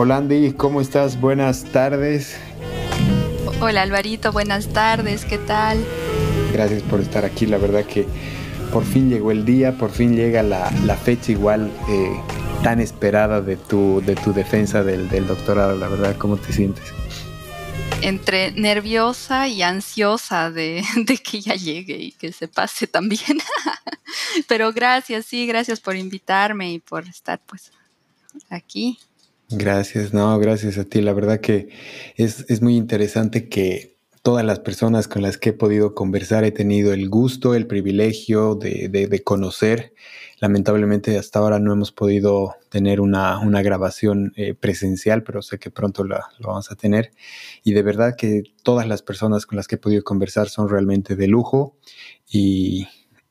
Hola Andy, ¿cómo estás? Buenas tardes. Hola Alvarito, buenas tardes, ¿qué tal? Gracias por estar aquí, la verdad que por fin llegó el día, por fin llega la, fecha igual eh, tan esperada de tu, de tu defensa del, doctorado, la verdad, ¿cómo te sientes? Entre nerviosa y ansiosa de, de que ya llegue y que se pase también. Pero gracias, sí, gracias por invitarme y por estar pues aquí. Gracias, no, gracias a ti. La verdad que es, es, muy interesante que todas las personas con las que he podido conversar he tenido el gusto, el privilegio de, de, conocer. Lamentablemente hasta ahora no hemos podido tener una, una grabación eh, presencial, pero sé que pronto la, lo vamos a tener. Y de verdad que todas las personas con las que he podido conversar son realmente de lujo y,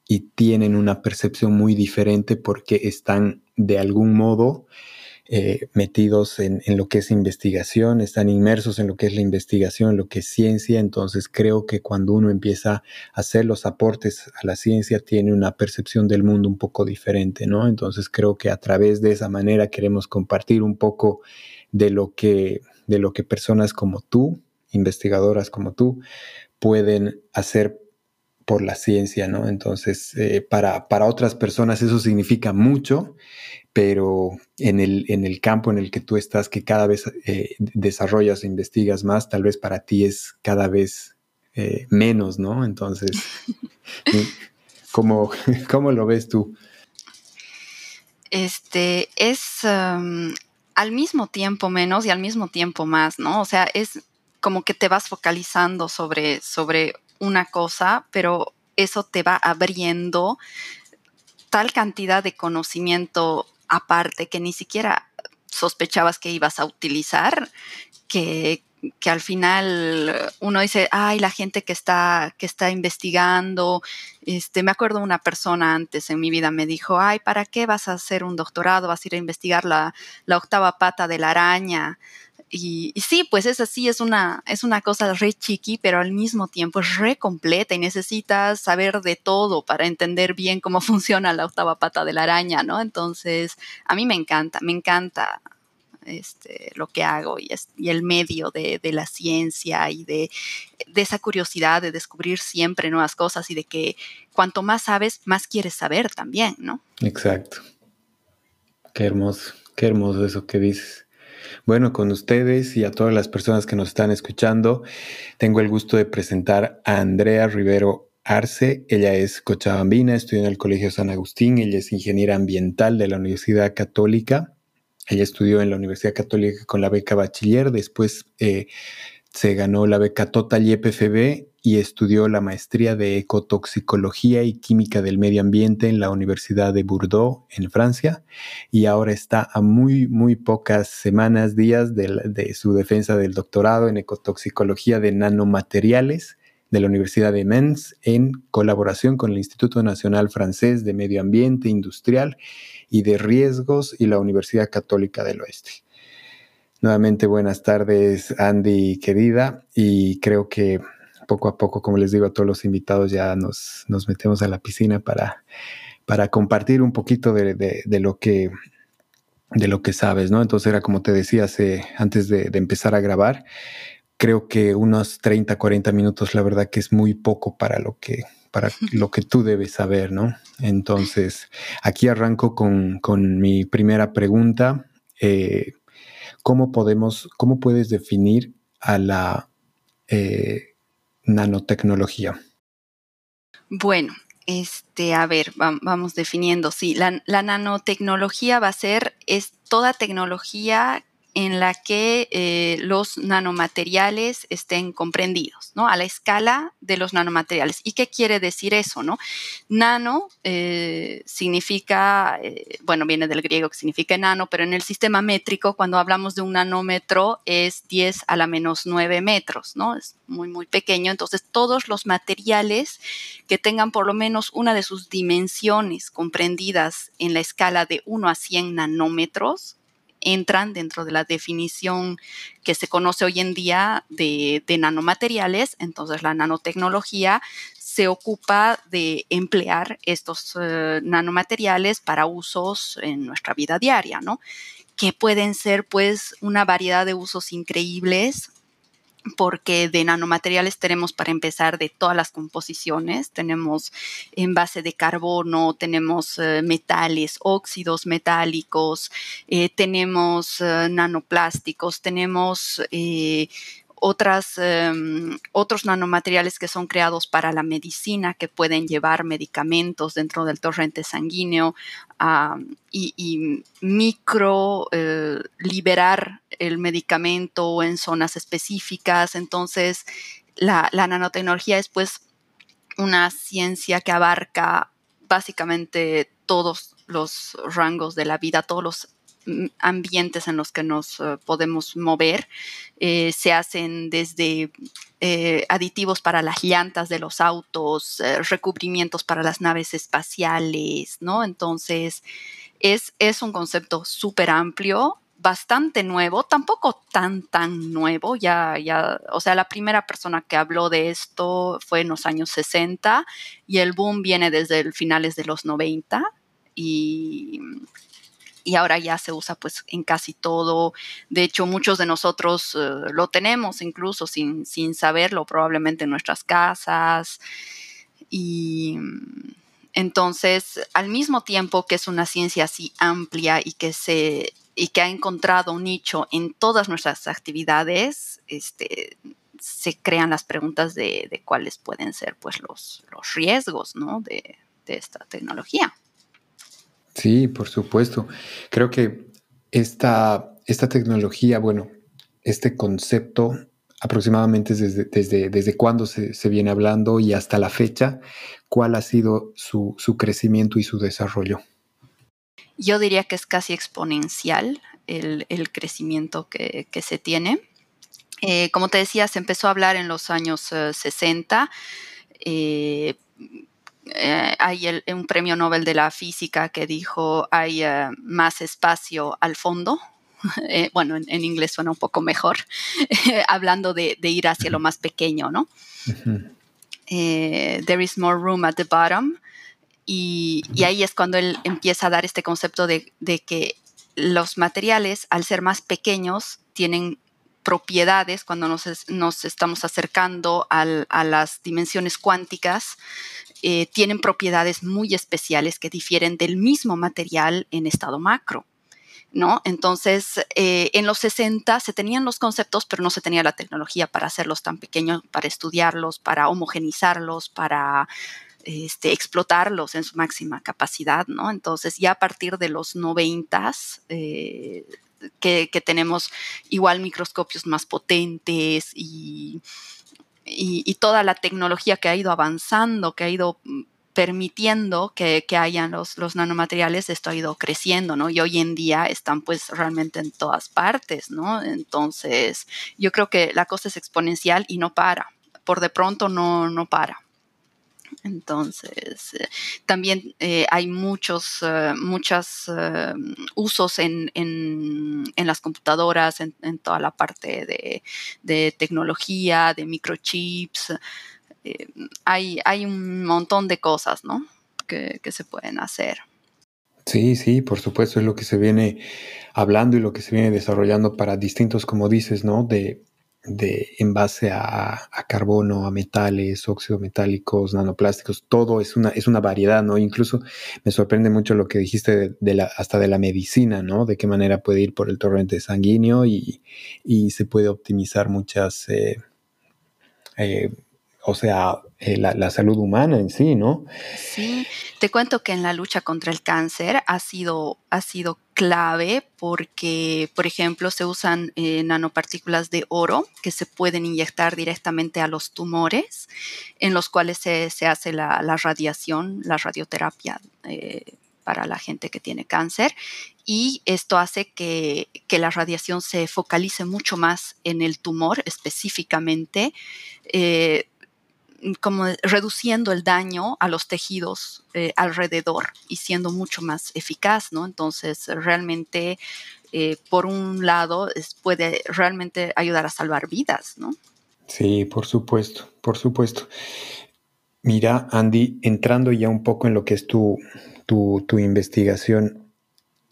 y tienen una percepción muy diferente porque están de algún modo eh, metidos en, lo que es investigación, están inmersos en lo que es la investigación, lo que es ciencia. Entonces creo que cuando uno empieza a hacer los aportes a la ciencia, tiene una percepción del mundo un poco diferente, ¿no? Entonces creo que a través de esa manera queremos compartir un poco de lo que, de lo que personas como tú, investigadoras como tú, pueden hacer por la ciencia, ¿no? Entonces, eh, para, para, otras personas eso significa mucho pero en el, en el campo en el que tú estás, que cada vez eh, desarrollas e investigas más, tal vez para ti es cada vez eh, menos, ¿no? Entonces, ¿cómo, ¿cómo, lo ves tú? Este es al mismo tiempo menos y al mismo tiempo más, ¿no? O sea, es como que te vas focalizando sobre, sobre una cosa, pero eso te va abriendo tal cantidad de conocimiento aparte que ni siquiera sospechabas que ibas a utilizar, que, al final uno dice, ay, la gente que está, que está investigando, este, me acuerdo una persona antes en mi vida me dijo, ay, ¿para qué vas a hacer un doctorado? Vas a ir a investigar la, la octava pata de la araña. Y, sí, pues es así, es una, es una cosa re chiqui, pero al mismo tiempo es re completa y necesitas saber de todo para entender bien cómo funciona la octava pata de la araña, ¿no? Entonces, a mí me encanta, me encanta este, lo que hago y, y el medio de, de, la ciencia y de, de, esa curiosidad de descubrir siempre nuevas cosas y de que cuanto más sabes, más quieres saber también, ¿no? Exacto. Qué hermoso, qué hermoso eso que dices. Bueno, con ustedes y a todas las personas que nos están escuchando, tengo el gusto de presentar a Andrea Rivero Arce. Ella es cochabambina, estudió en el Colegio San Agustín, ella es ingeniera ambiental de la Universidad Católica. Ella estudió en la Universidad Católica con la beca bachiller, después eh, se ganó la beca Total YPFB y estudió la maestría de ecotoxicología y química del medio ambiente en la Universidad de Bordeaux, en Francia, y ahora está a muy, muy pocas semanas, días de, su defensa del doctorado en ecotoxicología de nanomateriales de la Universidad de Mens en colaboración con el Instituto Nacional Francés de Medio Ambiente Industrial y de Riesgos y la Universidad Católica del Oeste. Nuevamente buenas tardes Andy querida y creo que poco a poco, como les digo a todos los invitados, ya nos, nos metemos a la piscina para, para compartir un poquito de, lo que de lo que sabes, ¿no? Entonces era como te decía hace, antes de, empezar a grabar, creo que unos 30, 40 minutos, la verdad que es muy poco para lo que, para lo que tú debes saber, ¿no? Entonces, aquí arranco con, mi primera pregunta. Eh, ¿Cómo podemos, cómo puedes definir a la eh, nanotecnología? Bueno, este, a ver, vamos definiendo. Sí, la, la, nanotecnología va a ser, es toda tecnología en la que eh, los nanomateriales estén comprendidos, ¿no? A la escala de los nanomateriales. ¿Y qué quiere decir eso, no? Nano eh, significa, eh, bueno, viene del griego que significa enano, pero en el sistema métrico, cuando hablamos de un nanómetro, es 10 a la menos 9 metros, ¿no? Es muy, muy pequeño. Entonces, todos los materiales que tengan por lo menos una de sus dimensiones comprendidas en la escala de 1 a 100 nanómetros, entran dentro de la definición que se conoce hoy en día de, nanomateriales. Entonces la nanotecnología se ocupa de emplear estos eh, nanomateriales para usos en nuestra vida diaria, ¿no? Que pueden ser pues una variedad de usos increíbles porque de nanomateriales tenemos para empezar de todas las composiciones, tenemos en base de carbono, tenemos eh, metales, óxidos metálicos, eh, tenemos eh, nanoplásticos, tenemos otras, em, otros nanomateriales que son creados para la medicina, que pueden llevar medicamentos dentro del torrente sanguíneo y, micro eh, liberar el medicamento en zonas específicas. Entonces, la, la nanotecnología es pues una ciencia que abarca básicamente todos los rangos de la vida, todos los ambientes en los que nos eh, podemos mover. Eh, se hacen desde eh, aditivos para las llantas de los autos, recubrimientos para las naves espaciales, ¿no? Entonces, es, es un concepto súper amplio, bastante nuevo, tampoco tan, tan nuevo, ya, ya, o sea, la primera persona que habló de esto fue en los años 60 y el boom viene desde el finales de los 90 y y ahora ya se usa pues en casi todo. De hecho, muchos de nosotros eh, lo tenemos incluso sin, sin saberlo, probablemente en nuestras casas. Y mm, entonces, al mismo tiempo que es una ciencia así amplia y que se y que ha encontrado un nicho en todas nuestras actividades, este, se crean las preguntas de, cuáles pueden ser pues los, los riesgos ¿no? de, de esta tecnología. Sí, por supuesto. Creo que esta, esta tecnología, bueno, este concepto aproximadamente desde, desde, desde cuándo se, viene hablando y hasta la fecha, cuál ha sido su, crecimiento y su desarrollo. Yo diría que es casi exponencial el, crecimiento que, se tiene. Eh, como te decía, se empezó a hablar en los años 60. Eh, eh, hay un premio Nobel de la física que dijo hay eh, más espacio al fondo. Eh, bueno, en, inglés suena un poco mejor, hablando de, ir hacia lo más pequeño, ¿no? there is more room at the bottom. Y, ahí es cuando él empieza a dar este concepto de, que los materiales, al ser más pequeños, tienen propiedades cuando nos, estamos acercando a las dimensiones cuánticas eh, tienen propiedades muy especiales que difieren del mismo material en estado macro. ¿No? Entonces, eh, en los 60 se tenían los conceptos, pero no se tenía la tecnología para hacerlos tan pequeños, para estudiarlos, para homogenizarlos, para este, explotarlos en su máxima capacidad, ¿no? Entonces, ya a partir de los 90 eh, que, que, tenemos igual microscopios más potentes y y, toda la tecnología que ha ido avanzando, que ha ido mm, permitiendo que, hayan los, los, nanomateriales, esto ha ido creciendo, ¿no? Y hoy en día están pues realmente en todas partes, ¿no? Entonces, yo creo que la cosa es exponencial y no para. Por de pronto no, no para. Entonces, eh, también eh, hay muchos eh, muchos usos en, las computadoras, en, toda la parte de, tecnología, de microchips. hay, hay un montón de cosas, ¿no? Que, que se pueden hacer. Sí, sí, por supuesto, es lo que se viene hablando y lo que se viene desarrollando para distintos, como dices, ¿no? De, de, en base a, carbono, a metales, óxidos metálicos, nanoplásticos, todo es una, es una variedad, ¿no? Incluso me sorprende mucho lo que dijiste de, la, hasta de la medicina, ¿no? De qué manera puede ir por el torrente sanguíneo y, se puede optimizar muchas, eh, eh, o sea, eh, la, salud humana en sí, ¿no? Sí, te cuento que en la lucha contra el cáncer ha sido, ha sido clave porque, por ejemplo, se usan eh, nanopartículas de oro que se pueden inyectar directamente a los tumores, en los cuales se, hace la, radiación, la radioterapia. Eh, para la gente que tiene cáncer y esto hace que, la radiación se focalice mucho más en el tumor específicamente, como reduciendo el daño a los tejidos eh, alrededor y siendo mucho más eficaz, ¿no? Entonces, realmente, eh, por un lado, puede realmente ayudar a salvar vidas, ¿no? Sí, por supuesto, por supuesto. Mira, Andy, entrando ya un poco en lo que es tu, tu, investigación,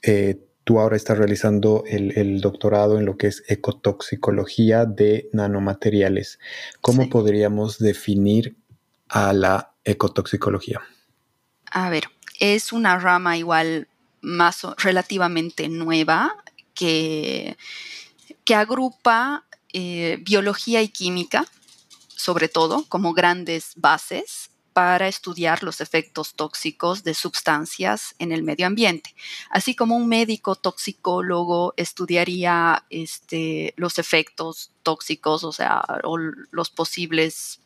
eh, tú ahora estás realizando el, doctorado en lo que es ecotoxicología de nanomateriales. ¿Cómo podríamos definir a la ecotoxicología? A ver, es una rama igual más relativamente nueva que, que agrupa eh, biología y química, sobre todo, como grandes bases para estudiar los efectos tóxicos de sustancias en el medio ambiente. Así como un médico toxicólogo estudiaría este, los efectos tóxicos, o sea, los posibles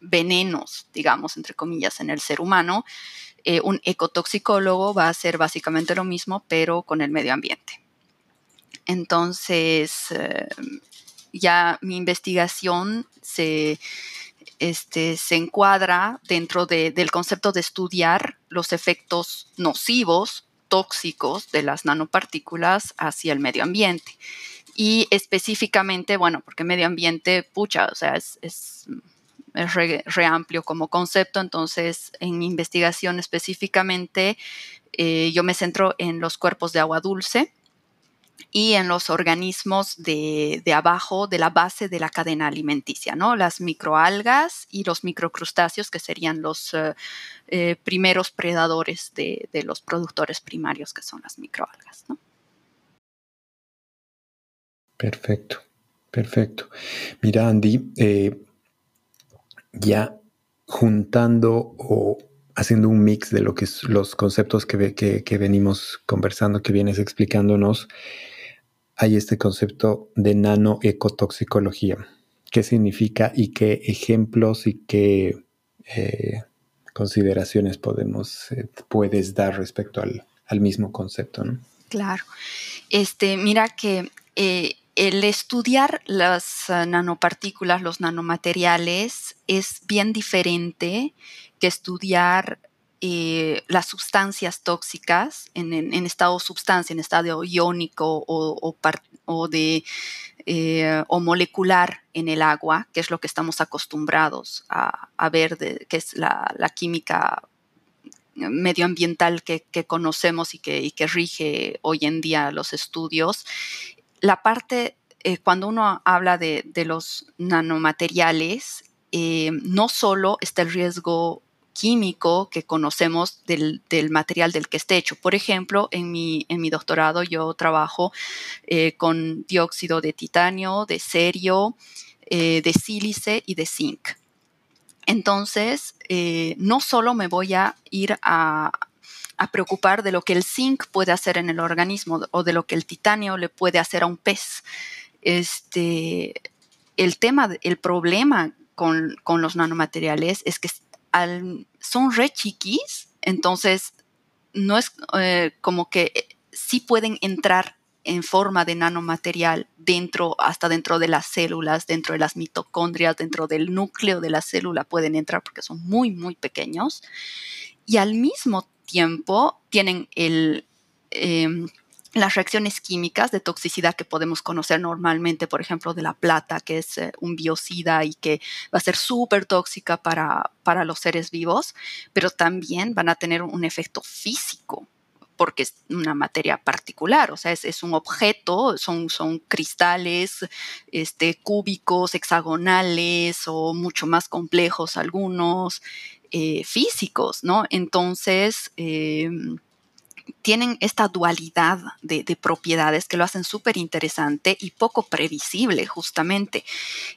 venenos, digamos, entre comillas, en el ser humano, eh, un ecotoxicólogo va a hacer básicamente lo mismo, pero con el medio ambiente. Entonces, eh, ya mi investigación se, este, se encuadra dentro del concepto de estudiar los efectos nocivos, tóxicos de las nanopartículas hacia el medio ambiente. Y específicamente, bueno, porque medio ambiente, pucha, o sea, es, es, re, amplio como concepto, entonces en mi investigación específicamente eh, yo me centro en los cuerpos de agua dulce, y en los organismos de, abajo de la base de la cadena alimenticia, ¿no? Las microalgas y los microcrustáceos, que serían los eh, eh, primeros predadores de, los productores primarios, que son las microalgas, ¿no? Perfecto, perfecto. Mira, Andy, eh, ya juntando o haciendo un mix de lo que es los conceptos que, que venimos conversando, que vienes explicándonos, hay este concepto de nanoecotoxicología. ¿Qué significa y qué ejemplos y qué eh, consideraciones podemos, eh, puedes dar respecto al, mismo concepto? Claro. Este, mira que eh, el estudiar las nanopartículas, los nanomateriales, es bien diferente que estudiar eh, las sustancias tóxicas en, estado sustancia, en estado iónico o, de, eh, o molecular en el agua, que es lo que estamos acostumbrados a, ver, que es la, química medioambiental que, conocemos y que, rige hoy en día los estudios. La parte, eh, cuando uno habla de, los nanomateriales, no solo está el riesgo químico que conocemos del, material del que esté hecho. Por ejemplo, en mi, en mi doctorado yo trabajo eh, con dióxido de titanio, de cerio, eh, de sílice y de zinc. Entonces, eh, no solo me voy a ir a, preocupar de lo que el zinc puede hacer en el organismo o de lo que el titanio le puede hacer a un pez. Este, el tema, el problema con, con, los nanomateriales es que son re chiquis, entonces no es eh, como que eh, sí pueden entrar en forma de nanomaterial dentro, hasta dentro de las células, dentro de las mitocondrias, dentro del núcleo de la célula pueden entrar porque son muy, muy pequeños. Y al mismo tiempo tienen el, em, las reacciones químicas de toxicidad que podemos conocer normalmente, por ejemplo, de la plata, que es eh, un biocida y que va a ser súper tóxica para, para los seres vivos, pero también van a tener un efecto físico porque es una materia particular, o sea, es, un objeto, son, son cristales este, cúbicos, hexagonales o mucho más complejos algunos, eh, físicos, ¿no? Entonces, em, tienen esta dualidad de, propiedades que lo hacen súper interesante y poco previsible, justamente.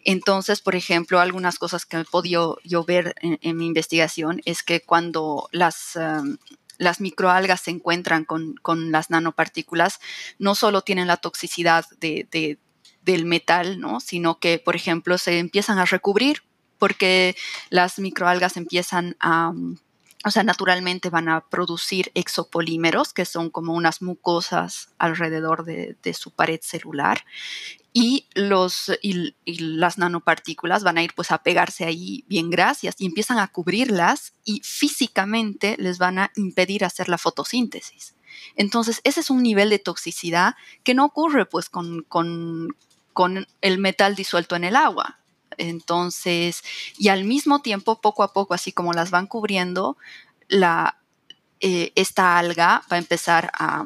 Entonces, por ejemplo, algunas cosas que he podido yo ver en, mi investigación es que cuando las... Las microalgas se encuentran con, las nanopartículas, no solo tienen la toxicidad del metal, ¿no? sino que, por ejemplo, se empiezan a recubrir porque las microalgas empiezan a, o sea, naturalmente van a producir exopolímeros, que son como unas mucosas alrededor de, su pared celular. Y, los, y, las nanopartículas van a ir pues a pegarse ahí bien gracias y empiezan a cubrirlas y físicamente les van a impedir hacer la fotosíntesis. Entonces, ese es un nivel de toxicidad que no ocurre pues con, con el metal disuelto en el agua Entonces, y al mismo tiempo, poco a poco, así como las van cubriendo, eh, esta alga va a empezar a,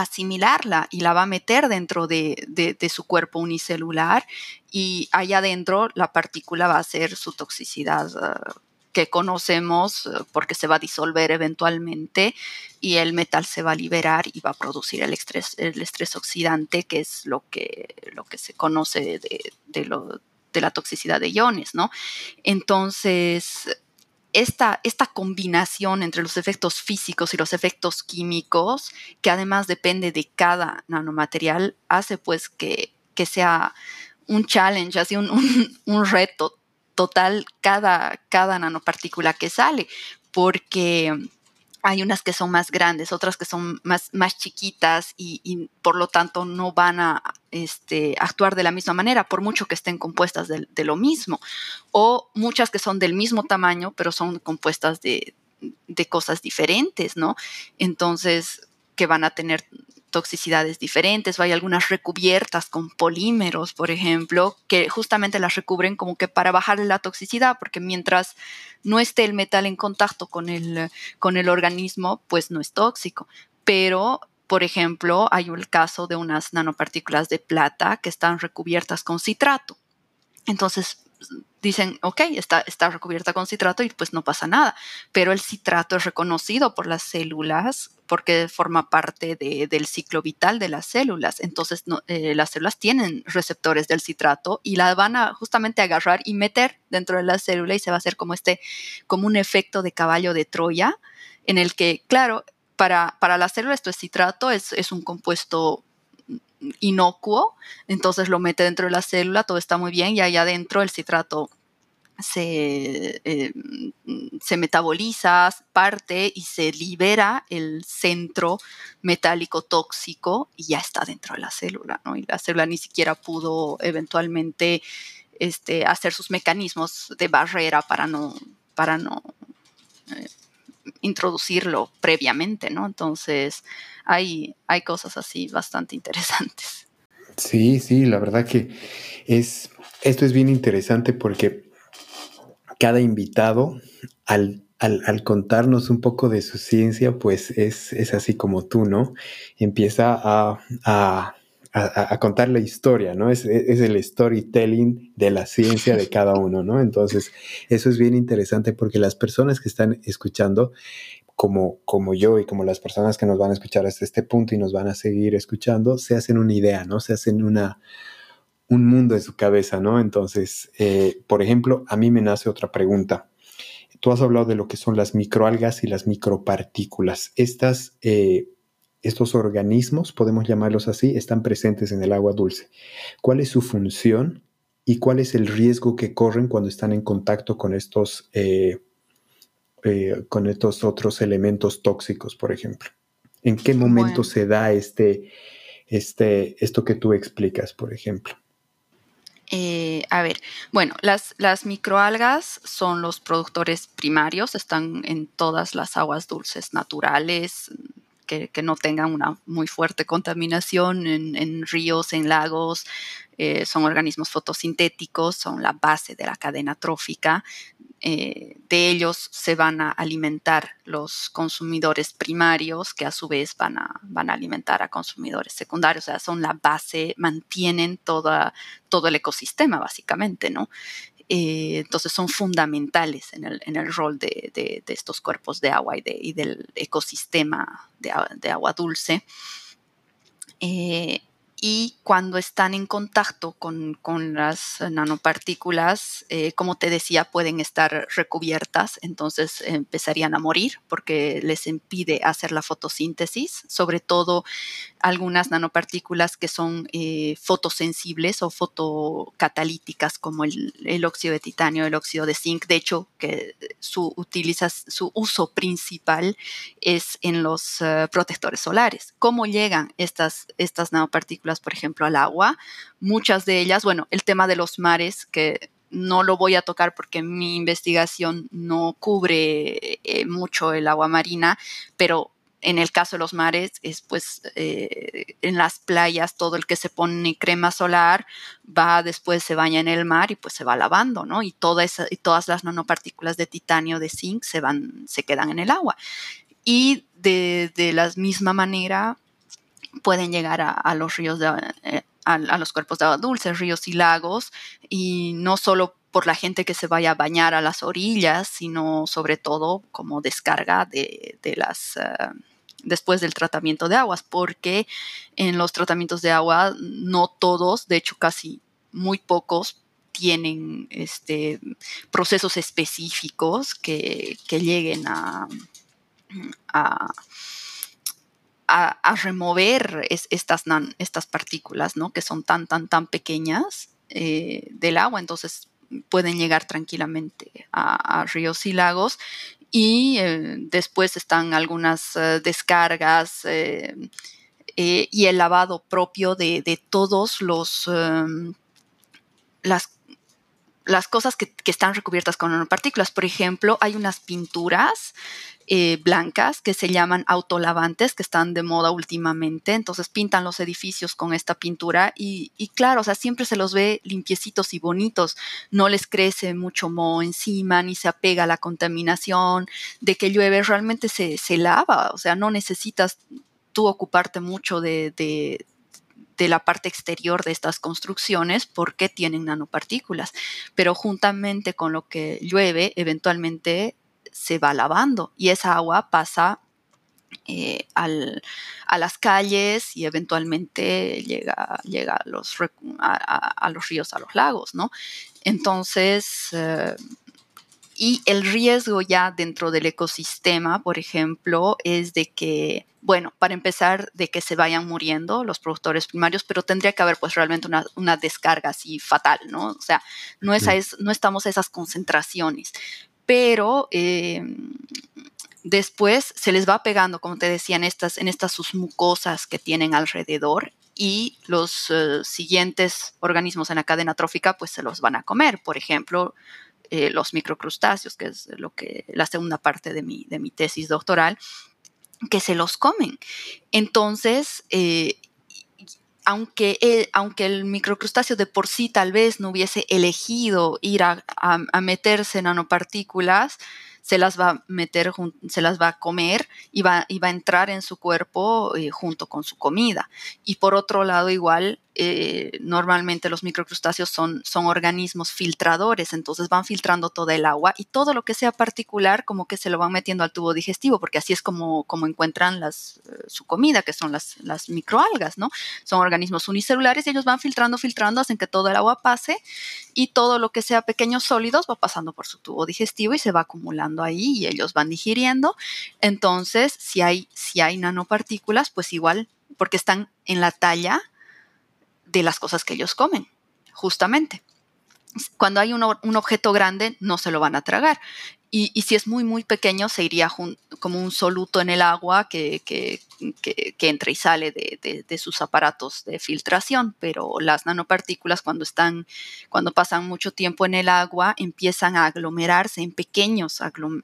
asimilarla y la va a meter dentro de, su cuerpo unicelular y allá adentro la partícula va a ser su toxicidad uh, que conocemos uh, porque se va a disolver eventualmente y el metal se va a liberar y va a producir el estrés, oxidante, que es lo que, lo que se conoce de, de, lo, de la toxicidad de iones, ¿no? Entonces, esta, esta, combinación entre los efectos físicos y los efectos químicos, que además depende de cada nanomaterial, hace pues que, que sea un challenge, así un, un, reto total cada, cada nanopartícula que sale, porque hay unas que son más grandes, otras que son más, más chiquitas y, por lo tanto no van a este, actuar de la misma manera, por mucho que estén compuestas de, lo mismo. O muchas que son del mismo tamaño, pero son compuestas de, de cosas diferentes, ¿no? Entonces, que van a tener toxicidades diferentes, o hay algunas recubiertas con polímeros, por ejemplo, que justamente las recubren como que para bajar la toxicidad, porque mientras no esté el metal en contacto con el, con el organismo, pues no es tóxico. Pero, por ejemplo, hay el caso de unas nanopartículas de plata que están recubiertas con citrato. Entonces, dicen, ok, está, está recubierta con citrato y pues no pasa nada, pero el citrato es reconocido por las células porque forma parte de, del ciclo vital de las células. Entonces eh, las células tienen receptores del citrato y la van a justamente agarrar y meter dentro de la célula y se va a hacer como este, como un efecto de caballo de Troya en el que, claro, para, para la célula esto es citrato, es, es un compuesto inocuo, entonces lo mete dentro de la célula, todo está muy bien y allá adentro el citrato se, eh, se, metaboliza, parte y se libera el centro metálico tóxico y ya está dentro de la célula, ¿no? Y la célula ni siquiera pudo eventualmente este, hacer sus mecanismos de barrera para no, para no eh, introducirlo previamente, ¿no? Entonces, hay, hay cosas así bastante interesantes. Sí, sí, la verdad que es, esto es bien interesante porque cada invitado, al, al, contarnos un poco de su ciencia, pues es, es así como tú, ¿no? Empieza a, a, a, contar la historia, ¿no? Es, es, el storytelling de la ciencia de cada uno, ¿no? Entonces, eso es bien interesante porque las personas que están escuchando como, como yo y como las personas que nos van a escuchar hasta este punto y nos van a seguir escuchando, se hacen una idea, ¿no? Se hacen una, un mundo en su cabeza, ¿no? Entonces, eh, por ejemplo, a mí me nace otra pregunta. Tú has hablado de lo que son las microalgas y las micropartículas. Estas, eh, estos organismos, podemos llamarlos así, están presentes en el agua dulce. ¿Cuál es su función y cuál es el riesgo que corren cuando están en contacto con estos eh, eh, con estos otros elementos tóxicos, por ejemplo? ¿En qué momento se da este, este, esto que tú explicas, por ejemplo? Eh, a ver, bueno, las, las microalgas son los productores primarios, están en todas las aguas dulces naturales, que, no tengan una muy fuerte contaminación en, ríos, en lagos. Eh, son organismos fotosintéticos, son la base de la cadena trófica. Eh, de ellos se van a alimentar los consumidores primarios, que a su vez van a, van a alimentar a consumidores secundarios, o sea, son la base, mantienen toda, todo el ecosistema, básicamente, ¿no? Eh, entonces son fundamentales en el, rol de, estos cuerpos de agua y, de, y del ecosistema de, de agua dulce. Eh, y cuando están en contacto con, las nanopartículas, eh, como te decía, pueden estar recubiertas, entonces empezarían a morir porque les impide hacer la fotosíntesis, sobre todo algunas nanopartículas que son eh, fotosensibles o fotocatalíticas como el, óxido de titanio, el óxido de zinc, de hecho que su, su uso principal es en los eh, protectores solares. ¿Cómo llegan estas, estas nanopartículas? Por ejemplo, al agua. Muchas de ellas, bueno, el tema de los mares, que no lo voy a tocar porque mi investigación no cubre eh, mucho el agua marina, pero en el caso de los mares, es pues eh, en las playas todo el que se pone crema solar va después se baña en el mar y pues se va lavando, ¿no? Y, toda todas las nanopartículas de titanio, de zinc, se van, se quedan en el agua. Y de, la misma manera pueden llegar a, los ríos, de, eh, a, los cuerpos de agua dulce, ríos y lagos, y no solo por la gente que se vaya a bañar a las orillas, sino sobre todo como descarga de, las... Eh, después del tratamiento de aguas, porque en los tratamientos de agua no todos, de hecho casi muy pocos, tienen este, procesos específicos que, lleguen a, a, remover estas, estas partículas, ¿no? Que son tan, tan, tan pequeñas eh, del agua. Entonces, pueden llegar tranquilamente a, ríos y lagos y eh, después están algunas eh, descargas y el lavado propio de, todos los em, las, las cosas que, que, están recubiertas con nanopartículas. Por ejemplo, hay unas pinturas eh, blancas que se llaman autolavantes, que están de moda últimamente. Entonces pintan los edificios con esta pintura y, claro, o sea, siempre se los ve limpiecitos y bonitos. No les crece mucho moho encima, ni se apega a la contaminación. De que llueve realmente se, lava, o sea, no necesitas tú ocuparte mucho de, de la parte exterior de estas construcciones porque tienen nanopartículas, pero juntamente con lo que llueve, eventualmente se va lavando y esa agua pasa eh, a las calles y eventualmente llega, llega a, los, a, los, ríos, a los lagos, ¿no? Entonces, eh, y el riesgo ya dentro del ecosistema, por ejemplo, es de que, bueno, para empezar, de que se vayan muriendo los productores primarios, pero tendría que haber pues realmente una, descarga así fatal, ¿no? O sea, no, es, no estamos a esas concentraciones, pero em, después se les va pegando, como te decía, en estas, en estas sus mucosas que tienen alrededor y los eh, siguientes organismos en la cadena trófica pues se los van a comer. Por ejemplo, eh, los microcrustáceos, que es lo que la segunda parte de mi, de mi tesis doctoral, que se los comen. Entonces, eh, aunque el, aunque el microcrustáceo de por sí tal vez no hubiese elegido ir a, a meterse nanopartículas, se las va a meter, se las va a comer y va, a entrar en su cuerpo eh, junto con su comida. Y por otro lado, igual, eh, normalmente los microcrustáceos son, son organismos filtradores, entonces van filtrando toda el agua y todo lo que sea particular como que se lo van metiendo al tubo digestivo, porque así es como, como encuentran las, eh, su comida, que son las, las microalgas, ¿no? Son organismos unicelulares y ellos van filtrando, filtrando, hacen que todo el agua pase y todo lo que sea pequeños sólidos va pasando por su tubo digestivo y se va acumulando ahí y ellos van digiriendo. Entonces, si hay, si hay nanopartículas, pues igual, porque están en la talla de las cosas que ellos comen, justamente. Cuando hay un, objeto grande, no se lo van a tragar. Y, si es muy, muy pequeño, se iría como un soluto en el agua que, que, entra y sale de, sus aparatos de filtración. Pero las nanopartículas, cuando, están, cuando pasan mucho tiempo en el agua, empiezan a aglomerarse en pequeños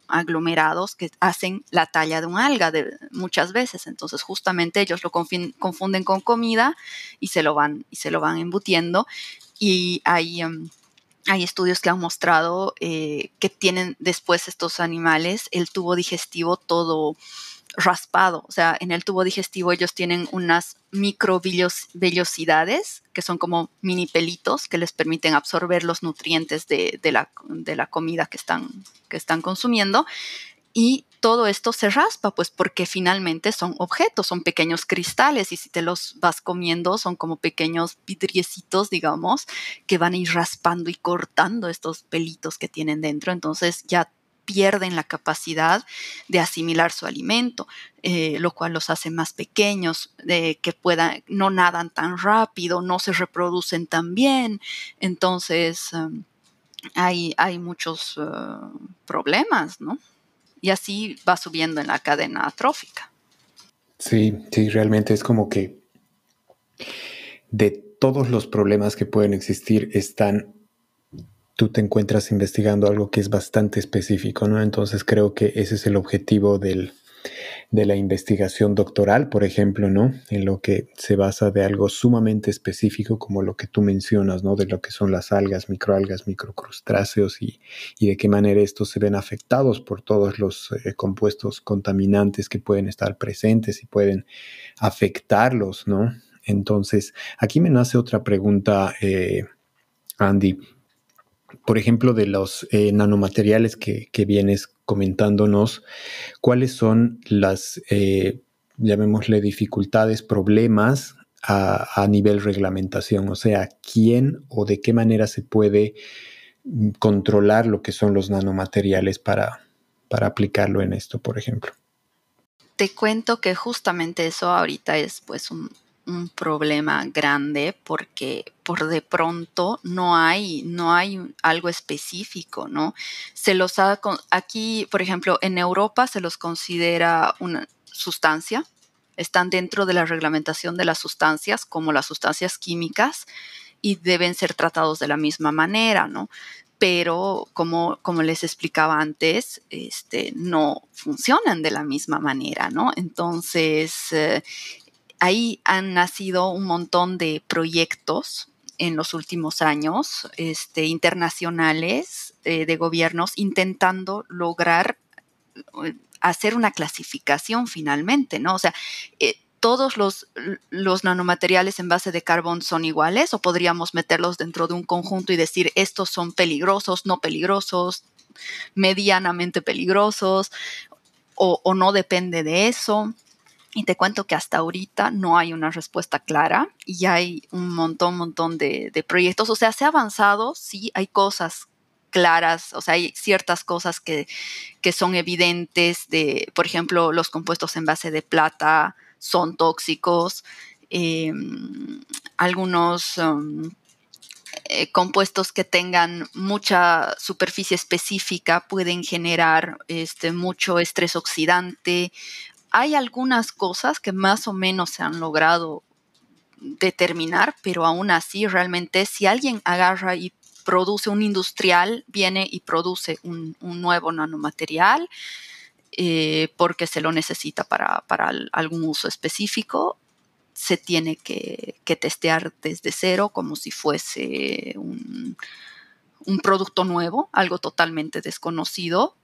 aglomerados que hacen la talla de un alga de, muchas veces. Entonces, justamente ellos lo confunden con comida y se lo van, y se lo van embutiendo. Y hay. Hay estudios que han mostrado eh, que tienen después estos animales el tubo digestivo todo raspado. O sea, en el tubo digestivo ellos tienen unas microvellosidades, que son como mini pelitos que les permiten absorber los nutrientes de, la, de la, comida que están, que están consumiendo y todo esto se raspa, pues porque finalmente son objetos, son pequeños cristales y si te los vas comiendo son como pequeños vidriecitos, digamos, que van a ir raspando y cortando estos pelitos que tienen dentro, entonces ya pierden la capacidad de asimilar su alimento, eh, lo cual los hace más pequeños, de que puedan, no nadan tan rápido, no se reproducen tan bien, entonces um, hay, hay, muchos uh, problemas, ¿no? Y así va subiendo en la cadena atrófica. Sí, sí, realmente es como que de todos los problemas que pueden existir están, tú te encuentras investigando algo que es bastante específico, ¿no? Entonces creo que ese es el objetivo del, de la investigación doctoral, por ejemplo, ¿no? En lo que se basa de algo sumamente específico como lo que tú mencionas, ¿no? De lo que son las algas, microalgas, microcrustáceos y, y de qué manera estos se ven afectados por todos los eh, compuestos contaminantes que pueden estar presentes y pueden afectarlos, ¿no? Entonces, aquí me nace otra pregunta, eh, Andy por ejemplo, de los eh, nanomateriales que, vienes comentándonos, ¿cuáles son las, eh, llamémosle, dificultades, problemas a, nivel reglamentación? O sea, ¿quién o de qué manera se puede mm, controlar lo que son los nanomateriales para, para aplicarlo en esto, por ejemplo? Te cuento que justamente eso ahorita es pues un, un problema grande porque por de pronto no hay, no hay algo específico, ¿no? Se los ha, aquí, por ejemplo, en Europa se los considera una sustancia, están dentro de la reglamentación de las sustancias como las sustancias químicas y deben ser tratados de la misma manera, ¿no? Pero como, como les explicaba antes, este, no funcionan de la misma manera, ¿no? Entonces, eh, ahí han nacido un montón de proyectos en los últimos años este, internacionales eh, de gobiernos intentando lograr eh, hacer una clasificación finalmente, ¿no? O sea, eh, todos los, los, nanomateriales en base de carbón son iguales o podríamos meterlos dentro de un conjunto y decir estos son peligrosos, no peligrosos, medianamente peligrosos o, o no depende de eso. Y te cuento que hasta ahorita no hay una respuesta clara y hay un montón, montón de, proyectos. O sea, se ha avanzado, sí, hay cosas claras, o sea, hay ciertas cosas que, son evidentes de, por ejemplo, los compuestos en base de plata son tóxicos, em, algunos um, eh, compuestos que tengan mucha superficie específica pueden generar este, mucho estrés oxidante, hay algunas cosas que más o menos se han logrado determinar, pero aún así realmente si alguien agarra y produce un industrial, viene y produce un, nuevo nanomaterial eh, porque se lo necesita para, algún uso específico, se tiene que, testear desde cero como si fuese un producto nuevo, algo totalmente desconocido,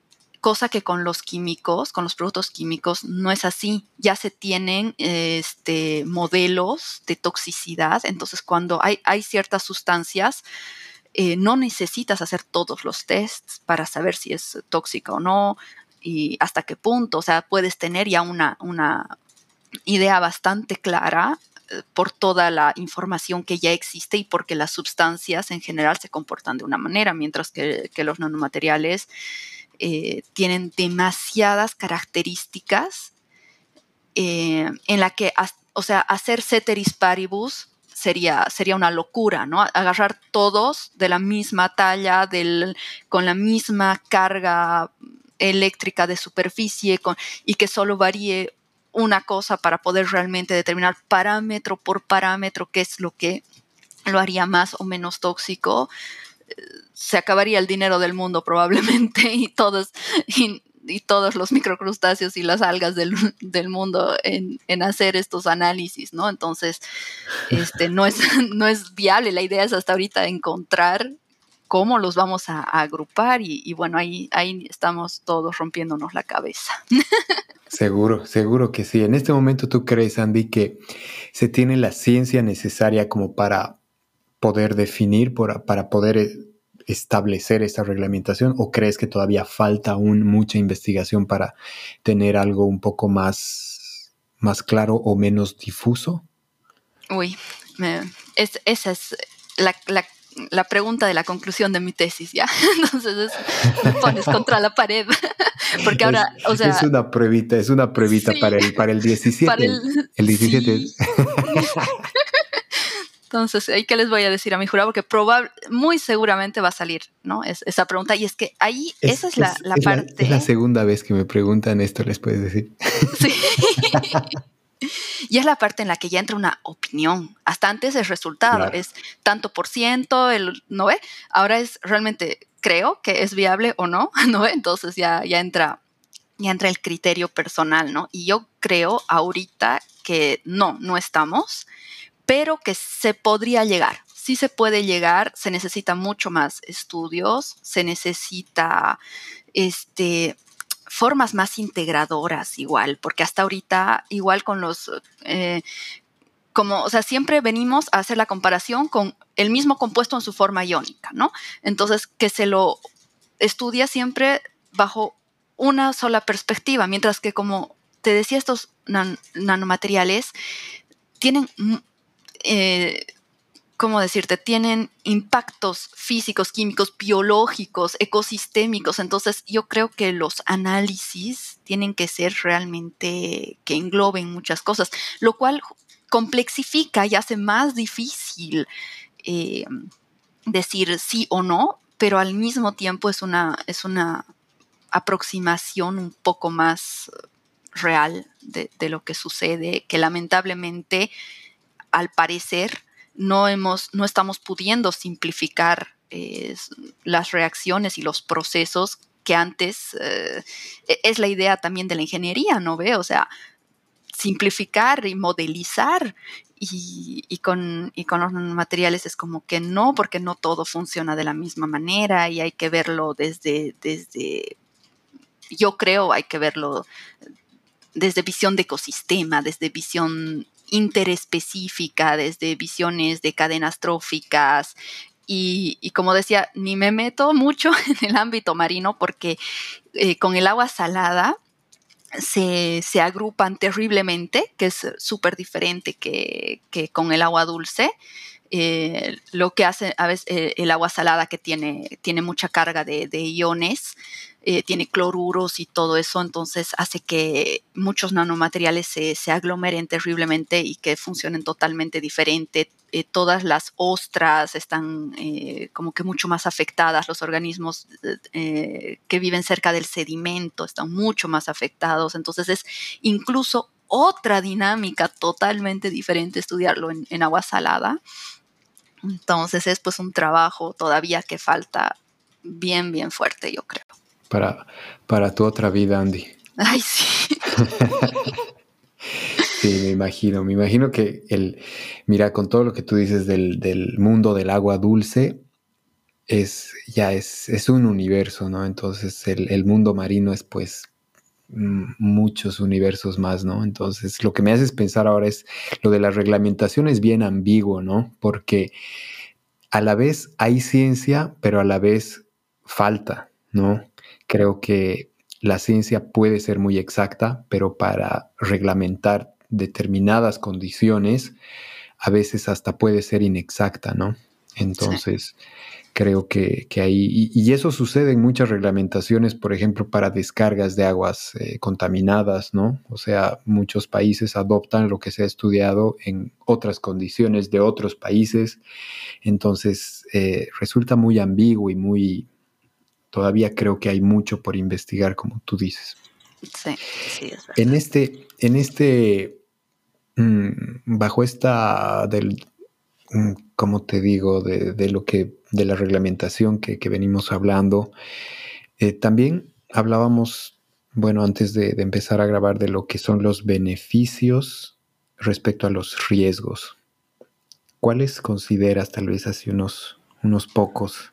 cosa que con los químicos, con los productos químicos, no es así. Ya se tienen este, modelos de toxicidad, entonces cuando hay, ciertas sustancias, eh, no necesitas hacer todos los tests para saber si es tóxica o no y hasta qué punto. O sea, puedes tener ya una, idea bastante clara eh, por toda la información que ya existe y porque las sustancias en general se comportan de una manera, mientras que los nanomateriales eh, tienen demasiadas características eh, en la que, o sea, hacer ceteris paribus sería, sería una locura, ¿no? Agarrar todos de la misma talla, del, con la misma carga eléctrica de superficie y que solo varíe una cosa para poder realmente determinar parámetro por parámetro qué es lo que lo haría más o menos tóxico se acabaría el dinero del mundo probablemente y todos, y, todos los microcrustáceos y las algas del, mundo en, hacer estos análisis, ¿no? Entonces, este, no, es, no es viable. La idea es hasta ahorita encontrar cómo los vamos a, agrupar y, bueno, ahí, ahí estamos todos rompiéndonos la cabeza. Seguro, seguro que sí. En este momento tú crees, Andy, que se tiene la ciencia necesaria como para poder definir, para poder eh, establecer esta reglamentación o crees que todavía falta aún mucha investigación para tener algo un poco más, más claro o menos difuso? Uy, esa es la, pregunta de la conclusión de mi tesis, ¿ya? Entonces me pones contra la pared. Porque ahora, es, o sea... Es una pruebita, es una pruebita para, el, para el 17. Para el, el 17. Entonces, ¿qué les voy a decir a mi jurado? Porque probable, muy seguramente va a salir, ¿no? Es, esa pregunta. Y es que ahí, esa es, la, parte. es la segunda vez que me preguntan esto, les puedes decir. Sí. y es la parte en la que ya entra una opinión. Hasta antes el resultado es tanto por ciento, el, ¿no ve? Ahora es realmente creo que es viable o no, ¿no? Entonces ya, ya entra ya entra el criterio personal, ¿no? Y yo creo ahorita que no, no estamos, pero que se podría llegar. Sí se puede llegar, se necesita mucho más estudios, se necesita este, formas más integradoras igual, porque hasta ahorita igual con los, eh, como, o sea, siempre venimos a hacer la comparación con el mismo compuesto en su forma iónica, ¿no? Entonces, que se lo estudia siempre bajo una sola perspectiva, mientras que como te decía, estos nanomateriales tienen, eh, ¿cómo decirte? Tienen impactos físicos, químicos, biológicos, ecosistémicos. Entonces yo creo que los análisis tienen que ser realmente que engloben muchas cosas, lo cual complexifica y hace más difícil eh, decir sí o no, pero al mismo tiempo es una, es una aproximación un poco más real de, lo que sucede, que lamentablemente, al parecer, no, hemos, no estamos pudiendo simplificar eh, las reacciones y los procesos que antes eh, e, es la idea también de la ingeniería, ¿no ve? O sea, simplificar y modelizar y, con, y, con, los materiales es como que no, porque no todo funciona de la misma manera y hay que verlo desde, desde yo creo hay que verlo desde visión de ecosistema, desde visión interespecífica, desde visiones de cadenas tróficas. Y, como decía, ni me meto mucho en el ámbito marino porque eh, con el agua salada se, agrupan terriblemente, que es súper diferente que, con el agua dulce. Eh, lo que hace a veces eh, el agua salada que tiene, tiene mucha carga de, iones, eh, tiene cloruros y todo eso, entonces hace que muchos nanomateriales se, aglomeren terriblemente y que funcionen totalmente diferente. Todas las ostras están como que mucho más afectadas, los organismos que viven cerca del sedimento están mucho más afectados, entonces es incluso otra dinámica totalmente diferente estudiarlo en agua salada. Entonces es pues un trabajo todavía que falta bien, bien fuerte, yo creo para, para tu otra vida, Andy. Ay, sí. sí, me imagino. Me imagino que el, mira, con todo lo que tú dices del, del mundo del agua dulce, es ya es, es un universo, ¿no? Entonces el, el, mundo marino es pues muchos universos más, ¿no? Entonces lo que me haces pensar ahora es lo de la reglamentación es bien ambiguo, ¿no? Porque a la vez hay ciencia, pero a la vez falta, ¿no? Creo que la ciencia puede ser muy exacta, pero para reglamentar determinadas condiciones, a veces hasta puede ser inexacta, ¿no? Entonces, creo que, que ahí, y, eso sucede en muchas reglamentaciones, por ejemplo, para descargas de aguas eh, contaminadas, ¿no? O sea, muchos países adoptan lo que se ha estudiado en otras condiciones de otros países, entonces eh, resulta muy ambiguo y muy, todavía creo que hay mucho por investigar, como tú dices. Sí, sí, es En este, en este, mm, bajo esta del, como te digo, de, lo que, de la reglamentación que, venimos hablando, eh, también hablábamos, bueno, antes de, de, empezar a grabar, de lo que son los beneficios respecto a los riesgos. ¿Cuáles consideras, tal vez así unos, unos pocos?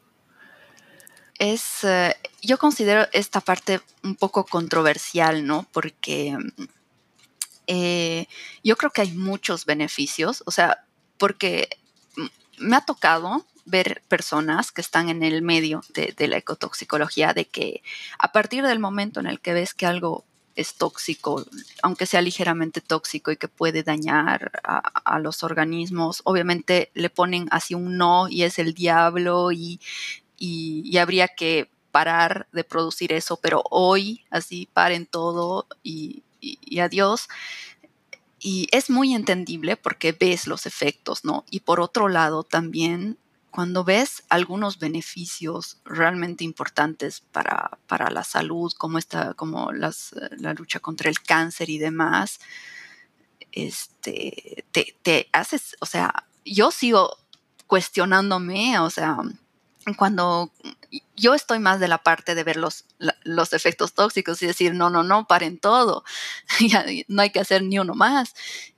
es, eh, yo considero esta parte un poco controversial, ¿no? Porque eh, yo creo que hay muchos beneficios, o sea, porque me ha tocado ver personas que están en el medio de, la ecotoxicología, de que a partir del momento en el que ves que algo es tóxico, aunque sea ligeramente tóxico y que puede dañar a, los organismos, obviamente le ponen así un no y es el diablo y y, habría que parar de producir eso, pero hoy así paren todo y, adiós. Y es muy entendible porque ves los efectos, ¿no? Y por otro lado también cuando ves algunos beneficios realmente importantes para, para la salud, como, esta, como las, la lucha contra el cáncer y demás, este, te, te haces, o sea, yo sigo cuestionándome, o sea, cuando yo estoy más de la parte de ver los, los efectos tóxicos y decir, no, no, no, paren todo, no hay que hacer ni uno más.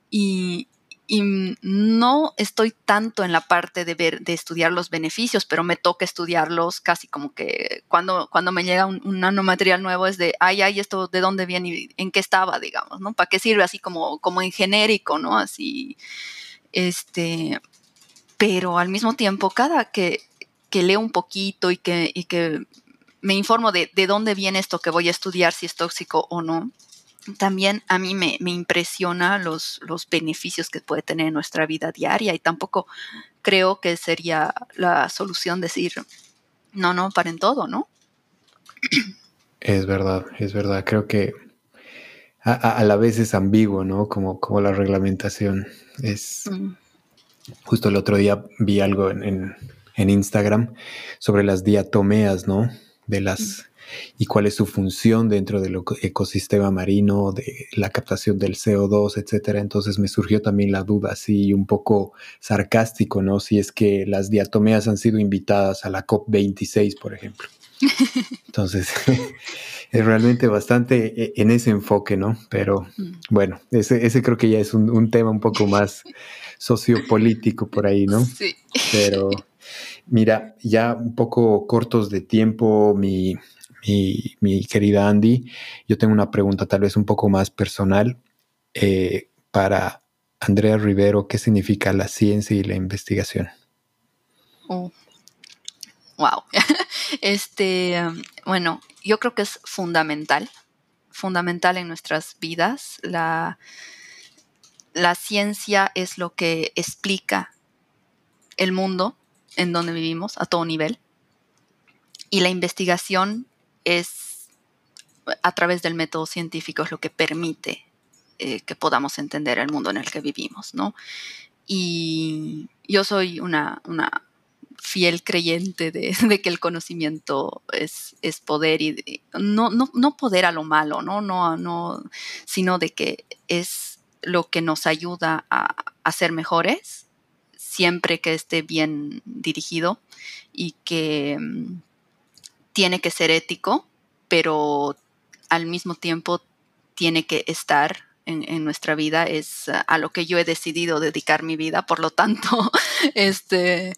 Y, y no estoy tanto en la parte de ver, de estudiar los beneficios, pero me toca estudiarlos casi como que cuando, cuando me llega un, nanomaterial nuevo es de, ay, ay, esto de dónde viene y en qué estaba, digamos, ¿no? ¿Para qué sirve así como, como en genérico, ¿no? Así, este, pero al mismo tiempo, cada que, que leo un poquito y que, y que me informo de, de dónde viene esto que voy a estudiar, si es tóxico o no, también a mí me, impresiona los, los, beneficios que puede tener en nuestra vida diaria y tampoco creo que sería la solución decir, no, no, paren todo, ¿no? Es verdad, es verdad. Creo que a, la vez es ambiguo, ¿no? Como, como la reglamentación. Es. Mm. Justo el otro día vi algo en, en, Instagram sobre las diatomeas, ¿no? De las. Y cuál es su función dentro del ecosistema marino, de la captación del CO2, etcétera. Entonces me surgió también la duda, así un poco sarcástico, ¿no? Si es que las diatomeas han sido invitadas a la COP26, por ejemplo. Entonces, es realmente bastante e, en ese enfoque, ¿no? Pero mm. bueno, ese, ese creo que ya es un, un, tema un poco más sociopolítico por ahí, ¿no? Sí. Pero mira, ya un poco cortos de tiempo, mi, querida Andy, yo tengo una pregunta tal vez un poco más personal eh, para Andrea Rivero. ¿Qué significa la ciencia y la investigación? wow. Oh. este, um, bueno, yo creo que es fundamental, fundamental en nuestras vidas. La, la ciencia es lo que explica el mundo en donde vivimos a todo nivel. Y la investigación es a través del método científico es lo que permite eh, que podamos entender el mundo en el que vivimos, ¿no? Y yo soy una, fiel creyente de, que el conocimiento es, poder y no, no, poder a lo malo, ¿no? No, no, sino de que es lo que nos ayuda a, a ser mejores siempre que esté bien dirigido y que mm, tiene que ser ético, pero al mismo tiempo tiene que estar en, nuestra vida, es a lo que yo he decidido dedicar mi vida, por lo tanto, este,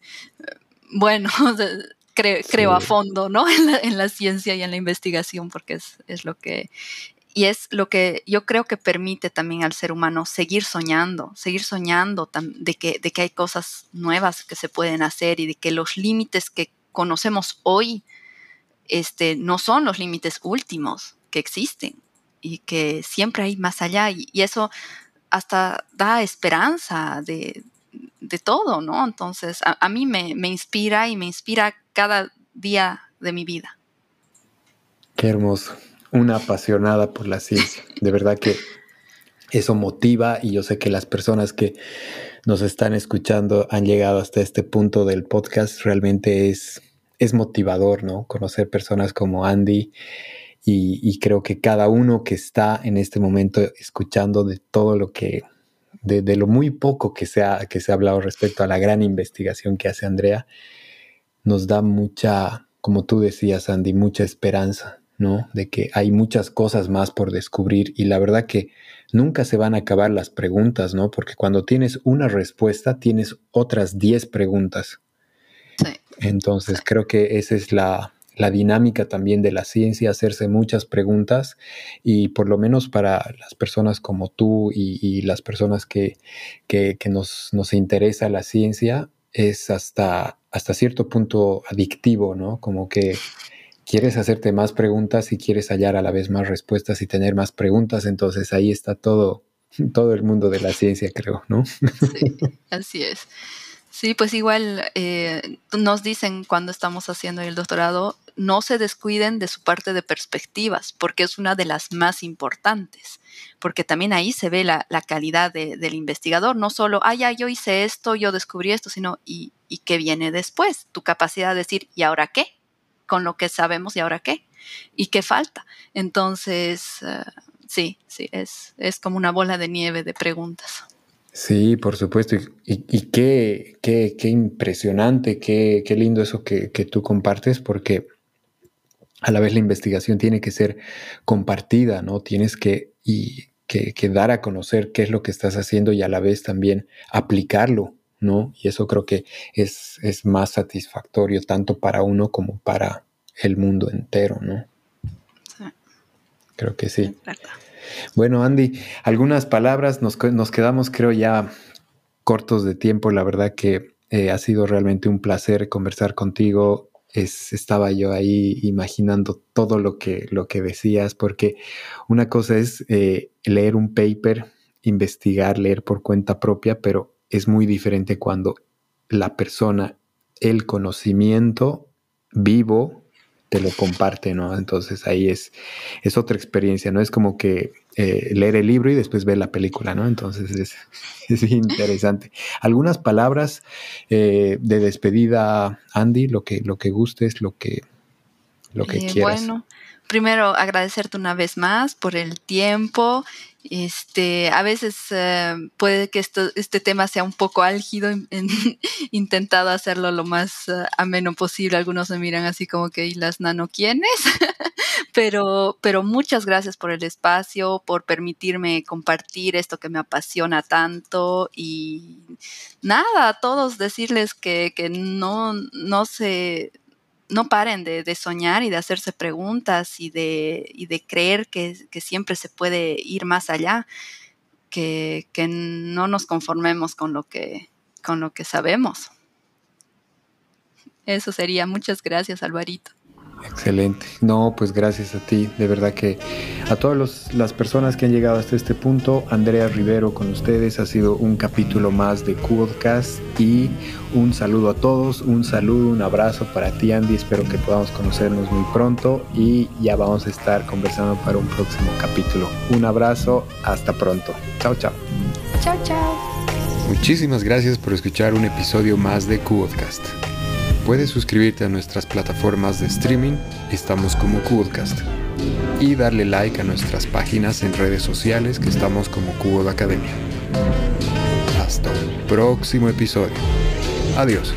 bueno, creo, a fondo, ¿no? En la, ciencia y en la investigación, porque es, lo que y es lo que yo creo que permite también al ser humano seguir soñando, seguir soñando de que, de que hay cosas nuevas que se pueden hacer y de que los límites que conocemos hoy este, no son los límites últimos que existen y que siempre hay más allá y, eso hasta da esperanza de, todo, ¿no? Entonces, a, mí me, inspira y me inspira cada día de mi vida. Qué hermoso. Una apasionada por la ciencia. De verdad que eso motiva y yo sé que las personas que nos están escuchando han llegado hasta este punto del podcast. Realmente es es motivador, ¿no? Conocer personas como Andy y, creo que cada uno que está en este momento escuchando de todo lo que, de, lo muy poco que que se ha hablado respecto a la gran investigación que hace Andrea, nos da mucha, como tú decías, Andy, mucha esperanza, ¿no? De que hay muchas cosas más por descubrir y la verdad que nunca se van a acabar las preguntas, ¿no? Porque cuando tienes una respuesta, tienes otras 10 preguntas. Entonces creo que esa es la, dinámica también de la ciencia, hacerse muchas preguntas y por lo menos para las personas como tú y, las personas que, nos, nos, interesa la ciencia, es hasta, hasta cierto punto adictivo, ¿no? Como que quieres hacerte más preguntas y quieres hallar a la vez más respuestas y tener más preguntas, entonces ahí está todo, todo el mundo de la ciencia, creo, ¿no? Sí, así es. Sí, pues igual eh, nos dicen cuando estamos haciendo el doctorado, no se descuiden de su parte de perspectivas, porque es una de las más importantes, porque también ahí se ve la, calidad del investigador, no solo, ah, ya, yo hice esto, yo descubrí esto, sino, ¿y, y qué viene después? Tu capacidad de decir, ¿y ahora qué? Con lo que sabemos, ¿y ahora qué? ¿Y qué falta? Entonces, eh, sí, sí, es, es como una bola de nieve de preguntas. Sí, por supuesto. Y, qué, qué, qué, impresionante, qué, qué lindo eso que, que, tú compartes, porque a la vez la investigación tiene que ser compartida, ¿no? Tienes que, y, que, que dar a conocer qué es lo que estás haciendo y a la vez también aplicarlo, ¿no? Y eso creo que es, es más satisfactorio tanto para uno como para el mundo entero, ¿no? Creo que sí. Bueno, Andy, algunas palabras, nos, nos, quedamos creo ya cortos de tiempo, la verdad que eh, ha sido realmente un placer conversar contigo. Es, estaba yo ahí imaginando todo lo que, lo que decías, porque una cosa es eh, leer un paper, investigar, leer por cuenta propia, pero es muy diferente cuando la persona, el conocimiento vivo, te lo comparte, ¿no? Entonces ahí es, es otra experiencia, ¿no? Es como que eh, leer el libro y después ver la película, ¿no? Entonces es, es interesante. Algunas palabras eh, de despedida, Andy, lo que, lo que gustes, lo que, lo que eh, quieras. Bueno, primero agradecerte una vez más por el tiempo este, a veces eh, puede que esto, este tema sea un poco álgido, en, intentado hacerlo lo más uh, ameno posible. Algunos me miran así como que, ¿y las nano quiénes? pero, pero muchas gracias por el espacio, por permitirme compartir esto que me apasiona tanto y nada, a todos decirles que, que no, no se no paren de, soñar y de hacerse preguntas y de, de creer que, siempre se puede ir más allá, que, que, no nos conformemos con lo que, con lo que sabemos. Eso sería. Muchas gracias, Alvarito. Excelente. No, pues gracias a ti. De verdad que a todas las personas que han llegado hasta este punto, Andrea Rivero con ustedes. Ha sido un capítulo más de Podcast y un saludo a todos, un saludo, un abrazo para ti, Andy. Espero que podamos conocernos muy pronto y ya vamos a estar conversando para un próximo capítulo. Un abrazo, hasta pronto. Chao, chao. Chao, chao. Muchísimas gracias por escuchar un episodio más de Podcast. Puedes suscribirte a nuestras plataformas de streaming, estamos como Cubodcast, y darle like a nuestras páginas en redes sociales que estamos como Cubo Academia. Hasta un próximo episodio. Adiós.